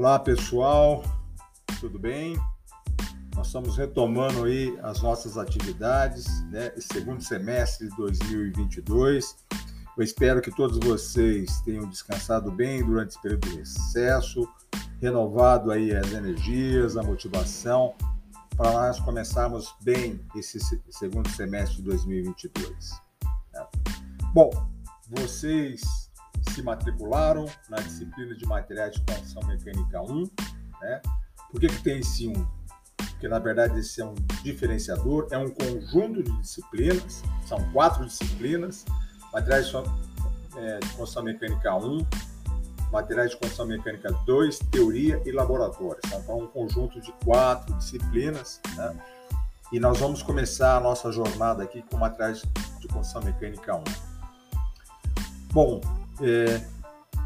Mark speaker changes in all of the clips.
Speaker 1: Olá pessoal, tudo bem? Nós estamos retomando aí as nossas atividades, né? Esse segundo semestre de 2022. Eu espero que todos vocês tenham descansado bem durante esse período de recesso, renovado aí as energias, a motivação, para nós começarmos bem esse segundo semestre de 2022. Né? Bom, vocês se matricularam na disciplina de materiais de construção mecânica 1. Né? Por que, que tem esse 1? Porque, na verdade, esse é um diferenciador, é um conjunto de disciplinas, são quatro disciplinas, materiais de, é, de construção mecânica 1, materiais de construção mecânica 2, teoria e laboratório. Então, é um conjunto de quatro disciplinas, né? E nós vamos começar a nossa jornada aqui com materiais de construção mecânica 1. Bom, é,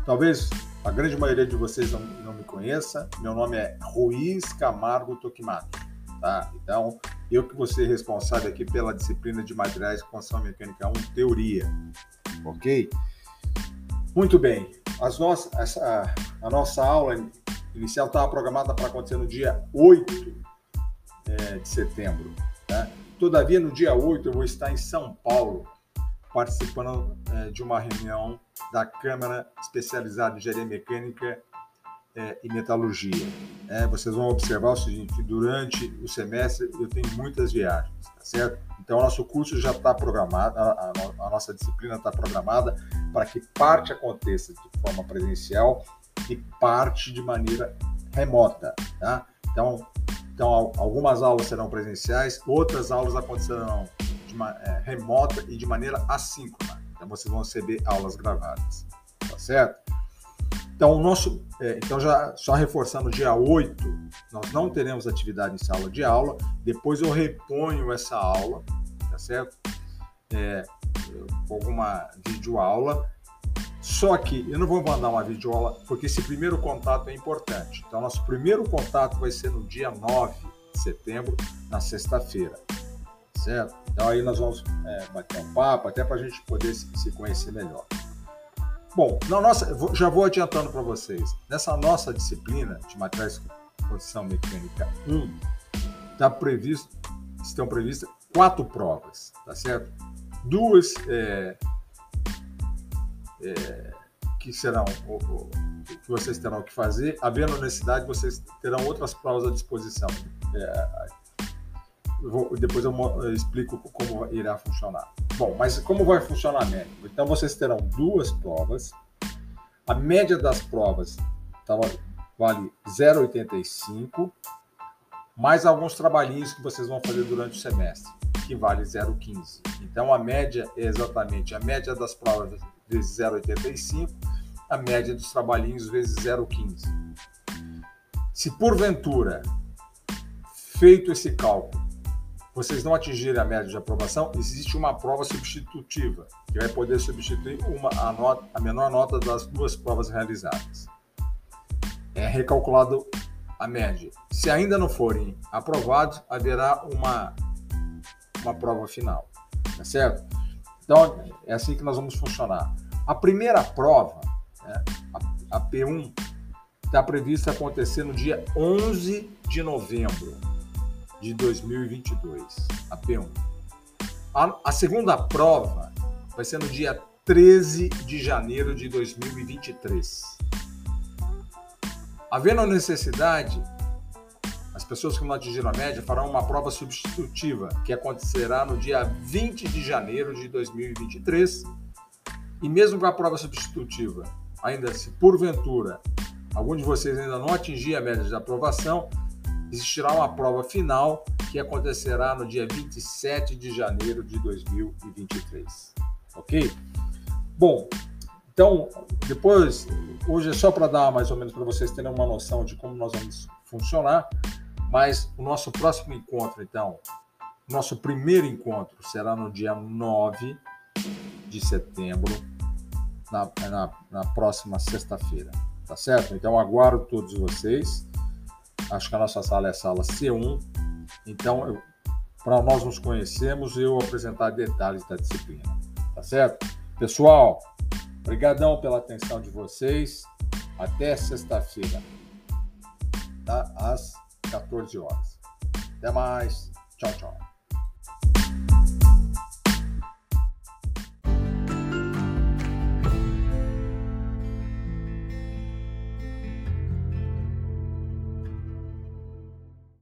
Speaker 1: talvez a grande maioria de vocês não, não, me conheça. Meu nome é Ruiz Camargo Toquimato. Tá? Então, eu que vou ser responsável aqui pela disciplina de materiais de construção mecânica 1, teoria. Ok? Muito bem. As nossas, essa, a nossa aula inicial estava programada para acontecer no dia 8 é, de setembro. Tá? Todavia, no dia 8, eu vou estar em São Paulo, participando é, de uma reunião da Câmara Especializada em Engenharia Mecânica é, e Metalurgia. É, vocês vão observar o seguinte: durante o semestre eu tenho muitas viagens, tá certo? Então, o nosso curso já está programado, a, a, a, nossa disciplina está programada para que parte aconteça de forma presencial e parte de maneira remota, tá? Então, então algumas aulas serão presenciais, outras aulas acontecerão de é, remota e de maneira assíncrona. Então vocês vão receber aulas gravadas, tá certo? Então, o nosso, é, então já só reforçando, dia 8, nós não teremos atividade em sala de aula, depois eu reponho essa aula, tá certo? É, alguma videoaula, só que eu não vou mandar uma videoaula, porque esse primeiro contato é importante. Então, nosso primeiro contato vai ser no dia 9 de setembro, na sexta-feira certo? Então aí nós vamos é, bater um papo, até para a gente poder se, se, conhecer melhor. Bom, na nossa, já vou adiantando para vocês, nessa nossa disciplina de materiais de construção mecânica 1, tá previsto, estão previstas quatro provas, tá certo? Duas é, é, que serão que vocês terão que fazer, havendo necessidade, vocês terão outras provas à disposição. É, vou, depois eu, explico como irá funcionar. Bom, mas como vai funcionar a média? Então vocês terão duas provas. A média das provas tá, vale 0,85, mais alguns trabalhinhos que vocês vão fazer durante o semestre, que vale 0,15. Então a média é exatamente a média das provas vezes 0,85, a média dos trabalhinhos vezes 0,15. Se porventura feito esse cálculo, vocês não atingirem a média de aprovação, existe uma prova substitutiva, que vai poder substituir uma, a, nota, a menor nota das duas provas realizadas. É recalculado a média. Se ainda não forem aprovados, haverá uma, uma prova final. Tá certo? Então, é assim que nós vamos funcionar. A primeira prova, né, a, a P1, está prevista acontecer no dia 11 de novembro de 2022, a P1. A, a segunda prova vai ser no dia 13 de janeiro de 2023. Havendo a necessidade, as pessoas que não atingiram a média farão uma prova substitutiva, que acontecerá no dia 20 de janeiro de 2023. E mesmo com a prova substitutiva, ainda se porventura algum de vocês ainda não atingir a média de aprovação, existirá uma prova final que acontecerá no dia 27 de janeiro de 2023. Ok? Bom, então, depois, hoje é só para dar mais ou menos para vocês terem uma noção de como nós vamos funcionar, mas o nosso próximo encontro, então, nosso primeiro encontro será no dia 9 de setembro, na, na, na próxima sexta-feira, tá certo? Então, aguardo todos vocês. Acho que a nossa sala é a sala C1. Então, para nós nos conhecermos, eu apresentar detalhes da disciplina. Tá certo? Pessoal, obrigadão pela atenção de vocês. Até sexta-feira. tá? às 14 horas. Até mais. Tchau, tchau.